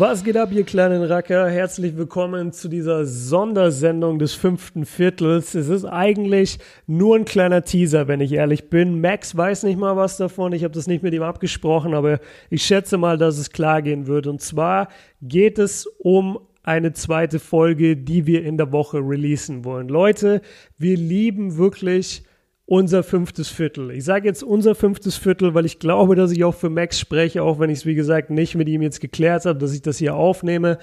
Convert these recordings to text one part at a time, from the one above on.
Was geht ab, ihr kleinen Racker? Herzlich willkommen zu dieser Sondersendung des fünften Viertels. Es ist eigentlich nur ein kleiner Teaser, wenn ich ehrlich bin. Max weiß nicht mal was davon. Ich habe das nicht mit ihm abgesprochen, aber ich schätze mal, dass es klar gehen wird. Und zwar geht es um eine zweite Folge, die wir in der Woche releasen wollen. Leute, wir lieben wirklich unser fünftes Viertel. Ich sage jetzt unser fünftes Viertel, weil ich glaube, dass ich auch für Max spreche, auch wenn ich es, wie gesagt, nicht mit ihm jetzt geklärt habe, dass ich das hier aufnehme.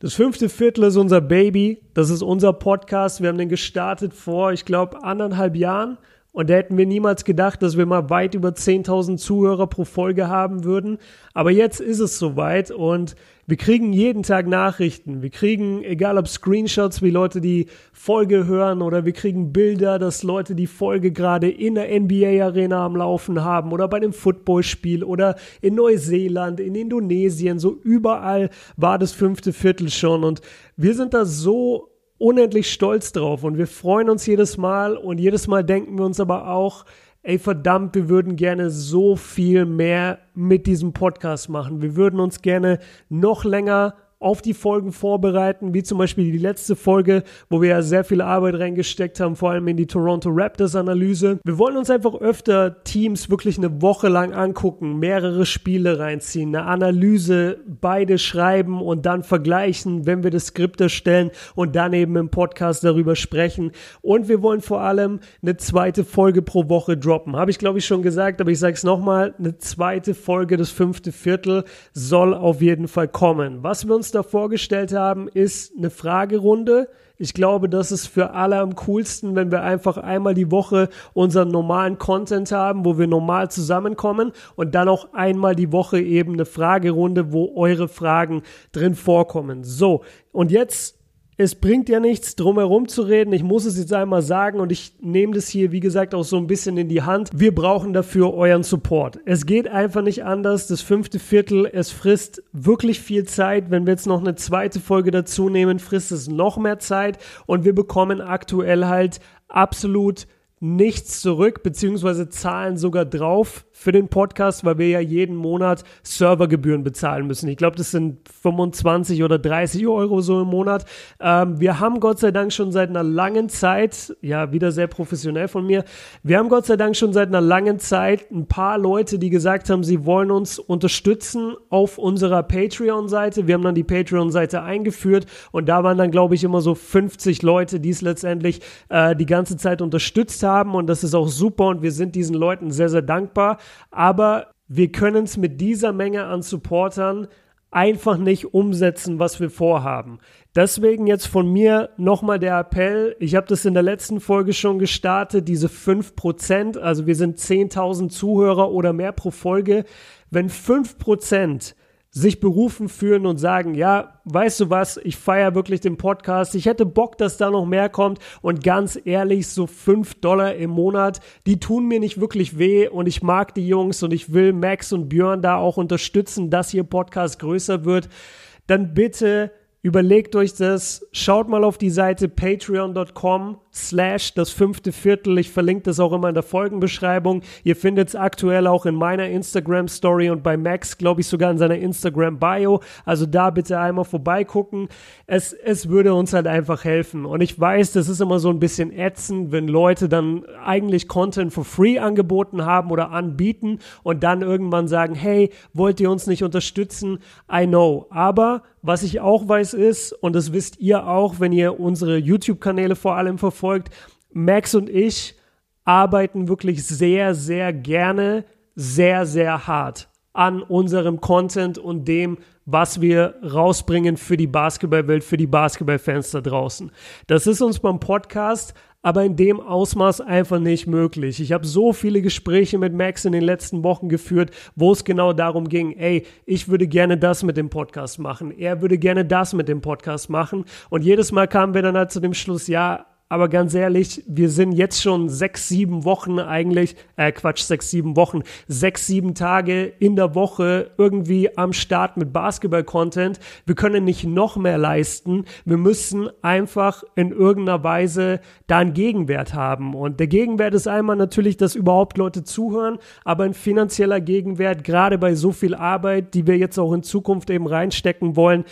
Das fünfte Viertel ist unser Baby. Das ist unser Podcast. Wir haben den gestartet vor, ich glaube, anderthalb Jahren. Und da hätten wir niemals gedacht, dass wir mal weit über 10.000 Zuhörer pro Folge haben würden. Aber jetzt ist es soweit und wir kriegen jeden Tag Nachrichten. Wir kriegen, egal ob Screenshots, wie Leute die Folge hören oder wir kriegen Bilder, dass Leute die Folge gerade in der NBA-Arena am Laufen haben oder bei einem Footballspiel oder in Neuseeland, in Indonesien. So überall war das fünfte Viertel schon und wir sind da so unendlich stolz drauf und wir freuen uns jedes Mal und jedes Mal denken wir uns aber auch, ey verdammt, wir würden gerne so viel mehr mit diesem Podcast machen. Wir würden uns gerne noch länger auf die Folgen vorbereiten, wie zum Beispiel die letzte Folge, wo wir ja sehr viel Arbeit reingesteckt haben, vor allem in die Toronto Raptors Analyse. Wir wollen uns einfach öfter Teams wirklich eine Woche lang angucken, mehrere Spiele reinziehen, eine Analyse, beide schreiben und dann vergleichen, wenn wir das Skript erstellen und dann eben im Podcast darüber sprechen. Und wir wollen vor allem eine zweite Folge pro Woche droppen. Habe ich glaube ich schon gesagt, aber ich sage es nochmal, eine zweite Folge, das fünfte Viertel soll auf jeden Fall kommen. Was wir uns da vorgestellt haben, ist eine Fragerunde. Ich glaube, das ist für alle am coolsten, wenn wir einfach einmal die Woche unseren normalen Content haben, wo wir normal zusammenkommen und dann auch einmal die Woche eben eine Fragerunde, wo eure Fragen drin vorkommen. So, und jetzt es bringt ja nichts, drum herum zu reden. Ich muss es jetzt einmal sagen und ich nehme das hier, wie gesagt, auch so ein bisschen in die Hand. Wir brauchen dafür euren Support. Es geht einfach nicht anders. Das fünfte Viertel, es frisst wirklich viel Zeit. Wenn wir jetzt noch eine zweite Folge dazu nehmen, frisst es noch mehr Zeit und wir bekommen aktuell halt absolut nichts zurück, beziehungsweise zahlen sogar drauf für den Podcast, weil wir ja jeden Monat Servergebühren bezahlen müssen. Ich glaube, das sind 25 oder 30 Euro so im Monat. Ähm, wir haben Gott sei Dank schon seit einer langen Zeit, ja, wieder sehr professionell von mir, wir haben Gott sei Dank schon seit einer langen Zeit ein paar Leute, die gesagt haben, sie wollen uns unterstützen auf unserer Patreon-Seite. Wir haben dann die Patreon-Seite eingeführt und da waren dann, glaube ich, immer so 50 Leute, die es letztendlich äh, die ganze Zeit unterstützt haben und das ist auch super und wir sind diesen Leuten sehr, sehr dankbar aber wir können es mit dieser Menge an Supportern einfach nicht umsetzen, was wir vorhaben. Deswegen jetzt von mir nochmal der Appell. Ich habe das in der letzten Folge schon gestartet, diese 5%, also wir sind 10.000 Zuhörer oder mehr pro Folge. Wenn 5% sich berufen fühlen und sagen, ja, weißt du was, ich feiere wirklich den Podcast, ich hätte Bock, dass da noch mehr kommt. Und ganz ehrlich, so fünf Dollar im Monat, die tun mir nicht wirklich weh. Und ich mag die Jungs und ich will Max und Björn da auch unterstützen, dass ihr Podcast größer wird, dann bitte Überlegt euch das, schaut mal auf die Seite patreon.com slash das fünfte Viertel. Ich verlinke das auch immer in der Folgenbeschreibung. Ihr findet es aktuell auch in meiner Instagram Story und bei Max, glaube ich, sogar in seiner Instagram Bio. Also da bitte einmal vorbeigucken. Es, es würde uns halt einfach helfen. Und ich weiß, das ist immer so ein bisschen ätzend, wenn Leute dann eigentlich Content for free angeboten haben oder anbieten und dann irgendwann sagen, hey, wollt ihr uns nicht unterstützen? I know. Aber was ich auch weiß ist, und das wisst ihr auch, wenn ihr unsere YouTube-Kanäle vor allem verfolgt, Max und ich arbeiten wirklich sehr, sehr gerne, sehr, sehr hart an unserem Content und dem, was wir rausbringen für die Basketballwelt, für die Basketballfans da draußen. Das ist uns beim Podcast aber in dem Ausmaß einfach nicht möglich. Ich habe so viele Gespräche mit Max in den letzten Wochen geführt, wo es genau darum ging, ey, ich würde gerne das mit dem Podcast machen, er würde gerne das mit dem Podcast machen und jedes Mal kamen wir dann halt zu dem Schluss, ja, aber ganz ehrlich, wir sind jetzt schon sechs, sieben Wochen eigentlich, äh Quatsch, sechs, sieben Wochen, sechs, sieben Tage in der Woche irgendwie am Start mit Basketball-Content. Wir können nicht noch mehr leisten. Wir müssen einfach in irgendeiner Weise da einen Gegenwert haben. Und der Gegenwert ist einmal natürlich, dass überhaupt Leute zuhören, aber ein finanzieller Gegenwert, gerade bei so viel Arbeit, die wir jetzt auch in Zukunft eben reinstecken wollen,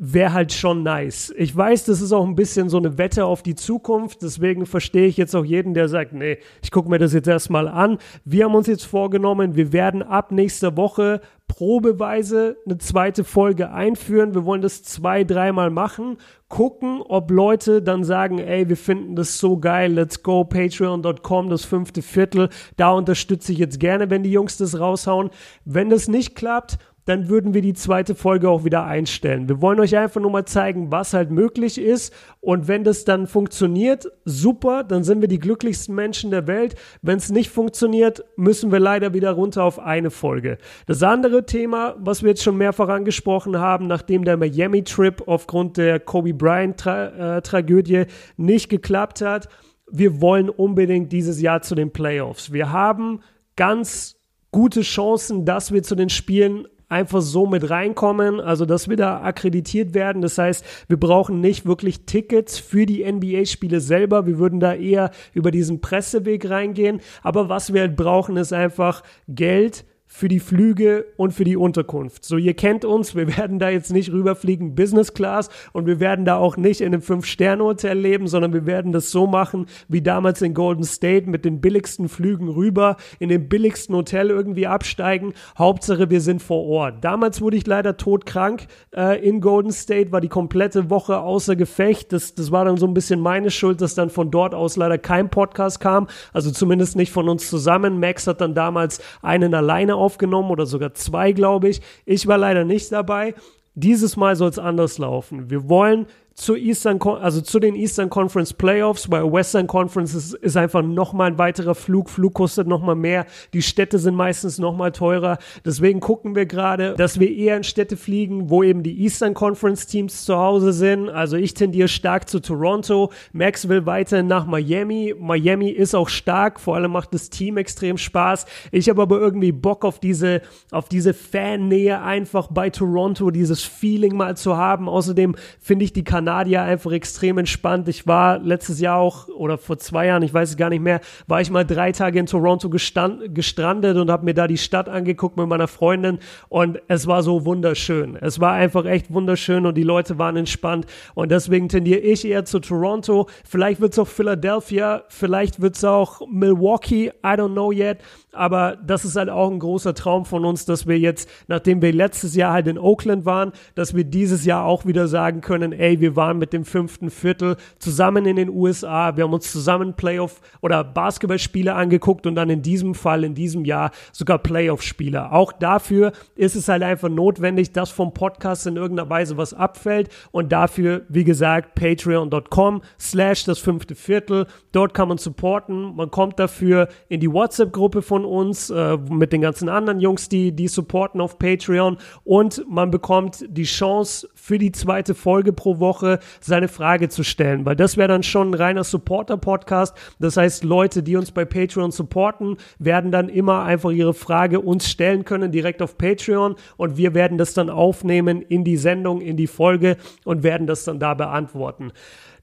wäre halt schon nice. Ich weiß, das ist auch ein bisschen so eine Wette auf die Zukunft, deswegen verstehe ich jetzt auch jeden, der sagt, nee, ich gucke mir das jetzt erstmal an. Wir haben uns jetzt vorgenommen, wir werden ab nächster Woche probeweise eine zweite Folge einführen. Wir wollen das zwei, dreimal machen, gucken, ob Leute dann sagen, ey, wir finden das so geil, let's go, patreon.com, das fünfte Viertel, da unterstütze ich jetzt gerne, wenn die Jungs das raushauen. Wenn das nicht klappt, dann würden wir die zweite Folge auch wieder einstellen. Wir wollen euch einfach nur mal zeigen, was halt möglich ist. Und wenn das dann funktioniert, super, dann sind wir die glücklichsten Menschen der Welt. Wenn es nicht funktioniert, müssen wir leider wieder runter auf eine Folge. Das andere Thema, was wir jetzt schon mehrfach angesprochen haben, nachdem der Miami-Trip aufgrund der Kobe Bryant-Tragödie äh, nicht geklappt hat, wir wollen unbedingt dieses Jahr zu den Playoffs. Wir haben ganz gute Chancen, dass wir zu den Spielen einfach so mit reinkommen, also dass wir da akkreditiert werden. Das heißt, wir brauchen nicht wirklich Tickets für die NBA-Spiele selber. Wir würden da eher über diesen Presseweg reingehen. Aber was wir halt brauchen, ist einfach Geld für die Flüge und für die Unterkunft. So, ihr kennt uns, wir werden da jetzt nicht rüberfliegen Business Class und wir werden da auch nicht in einem Fünf-Sterne-Hotel leben, sondern wir werden das so machen wie damals in Golden State mit den billigsten Flügen rüber, in dem billigsten Hotel irgendwie absteigen. Hauptsache, wir sind vor Ort. Damals wurde ich leider todkrank äh, in Golden State, war die komplette Woche außer Gefecht. Das, das war dann so ein bisschen meine Schuld, dass dann von dort aus leider kein Podcast kam, also zumindest nicht von uns zusammen. Max hat dann damals einen alleine aufgenommen oder sogar zwei, glaube ich. Ich war leider nicht dabei. Dieses Mal soll es anders laufen. Wir wollen zur Eastern, also zu den Eastern Conference Playoffs, weil Western Conference ist, ist einfach nochmal ein weiterer Flug. Flug kostet nochmal mehr. Die Städte sind meistens nochmal teurer. Deswegen gucken wir gerade, dass wir eher in Städte fliegen, wo eben die Eastern Conference Teams zu Hause sind. Also ich tendiere stark zu Toronto. Max will weiterhin nach Miami. Miami ist auch stark. Vor allem macht das Team extrem Spaß. Ich habe aber irgendwie Bock auf diese, auf diese Fannähe einfach bei Toronto, dieses Feeling mal zu haben. Außerdem finde ich die Kanadier Kanadier einfach extrem entspannt. Ich war letztes Jahr auch, oder vor zwei Jahren, ich weiß es gar nicht mehr, war ich mal drei Tage in Toronto gestand, gestrandet und habe mir da die Stadt angeguckt mit meiner Freundin und es war so wunderschön. Es war einfach echt wunderschön und die Leute waren entspannt und deswegen tendiere ich eher zu Toronto. Vielleicht wird es auch Philadelphia, vielleicht wird es auch Milwaukee, I don't know yet aber das ist halt auch ein großer Traum von uns, dass wir jetzt, nachdem wir letztes Jahr halt in Oakland waren, dass wir dieses Jahr auch wieder sagen können, ey, wir waren mit dem fünften Viertel zusammen in den USA, wir haben uns zusammen Playoff oder Basketballspiele angeguckt und dann in diesem Fall, in diesem Jahr sogar Playoff-Spiele. Auch dafür ist es halt einfach notwendig, dass vom Podcast in irgendeiner Weise was abfällt und dafür, wie gesagt, patreon.com slash das fünfte Viertel. Dort kann man supporten. Man kommt dafür in die WhatsApp-Gruppe von uns äh, mit den ganzen anderen Jungs, die, die supporten auf Patreon und man bekommt die Chance für die zweite Folge pro Woche seine Frage zu stellen, weil das wäre dann schon ein reiner Supporter-Podcast. Das heißt, Leute, die uns bei Patreon supporten, werden dann immer einfach ihre Frage uns stellen können direkt auf Patreon und wir werden das dann aufnehmen in die Sendung, in die Folge und werden das dann da beantworten.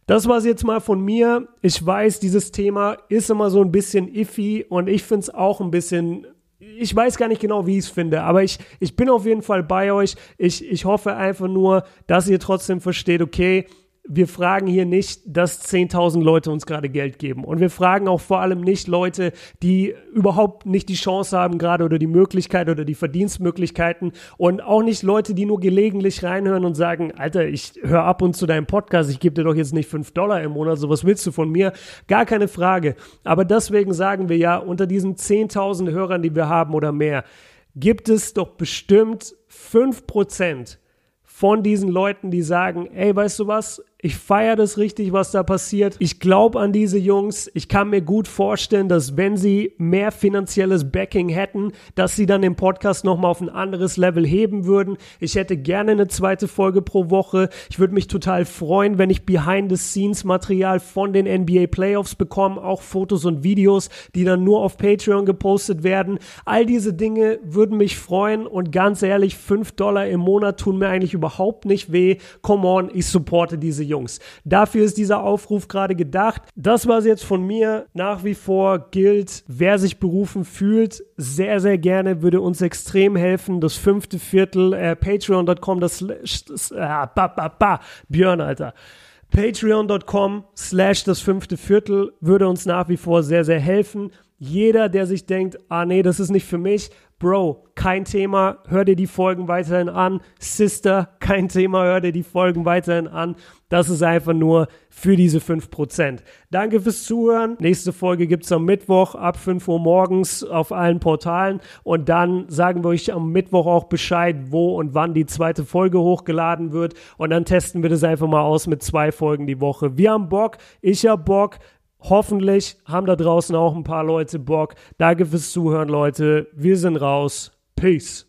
Das war es jetzt mal von mir. Ich weiß, dieses Thema ist immer so ein bisschen iffy und ich finde es auch ein bisschen ich weiß gar nicht genau, wie ich es finde, aber ich, ich bin auf jeden Fall bei euch. Ich, ich hoffe einfach nur, dass ihr trotzdem versteht, okay, wir fragen hier nicht, dass 10.000 Leute uns gerade Geld geben. Und wir fragen auch vor allem nicht Leute, die überhaupt nicht die Chance haben gerade oder die Möglichkeit oder die Verdienstmöglichkeiten und auch nicht Leute, die nur gelegentlich reinhören und sagen, Alter, ich höre ab und zu deinem Podcast, ich gebe dir doch jetzt nicht 5 Dollar im Monat, so was willst du von mir? Gar keine Frage. Aber deswegen sagen wir ja, unter diesen 10.000 Hörern, die wir haben oder mehr, gibt es doch bestimmt 5 Prozent von diesen Leuten, die sagen, ey, weißt du was, Ich feiere das richtig, was da passiert. Ich glaube an diese Jungs. Ich kann mir gut vorstellen, dass wenn sie mehr finanzielles Backing hätten, dass sie dann den Podcast nochmal auf ein anderes Level heben würden. Ich hätte gerne eine zweite Folge pro Woche. Ich würde mich total freuen, wenn ich Behind-the-Scenes-Material von den NBA Playoffs bekomme, auch Fotos und Videos, die dann nur auf Patreon gepostet werden. All diese Dinge würden mich freuen und ganz ehrlich, 5 Dollar im Monat tun mir eigentlich überhaupt nicht weh. Come on, ich supporte diese Jungs. Dafür ist dieser Aufruf gerade gedacht. Das war es jetzt von mir. Nach wie vor gilt, wer sich berufen fühlt, sehr, sehr gerne, würde uns extrem helfen. Das fünfte Viertel, äh, patreon.com, das, das äh, ba, ba, ba, Björn, Alter. Patreon.com slash das fünfte Viertel würde uns nach wie vor sehr, sehr helfen. Jeder, der sich denkt, ah nee, das ist nicht für mich, Bro, kein Thema, hör dir die Folgen weiterhin an. Sister, kein Thema, hör dir die Folgen weiterhin an. Das ist einfach nur für diese 5%. Danke fürs Zuhören. Nächste Folge gibt es am Mittwoch ab 5 Uhr morgens auf allen Portalen. Und dann sagen wir euch am Mittwoch auch Bescheid, wo und wann die zweite Folge hochgeladen wird. Und dann testen wir das einfach mal aus mit zwei Folgen die Woche. Wir haben Bock, ich hab Bock. Hoffentlich haben da draußen auch ein paar Leute Bock. Danke fürs Zuhören, Leute. Wir sind raus. Peace.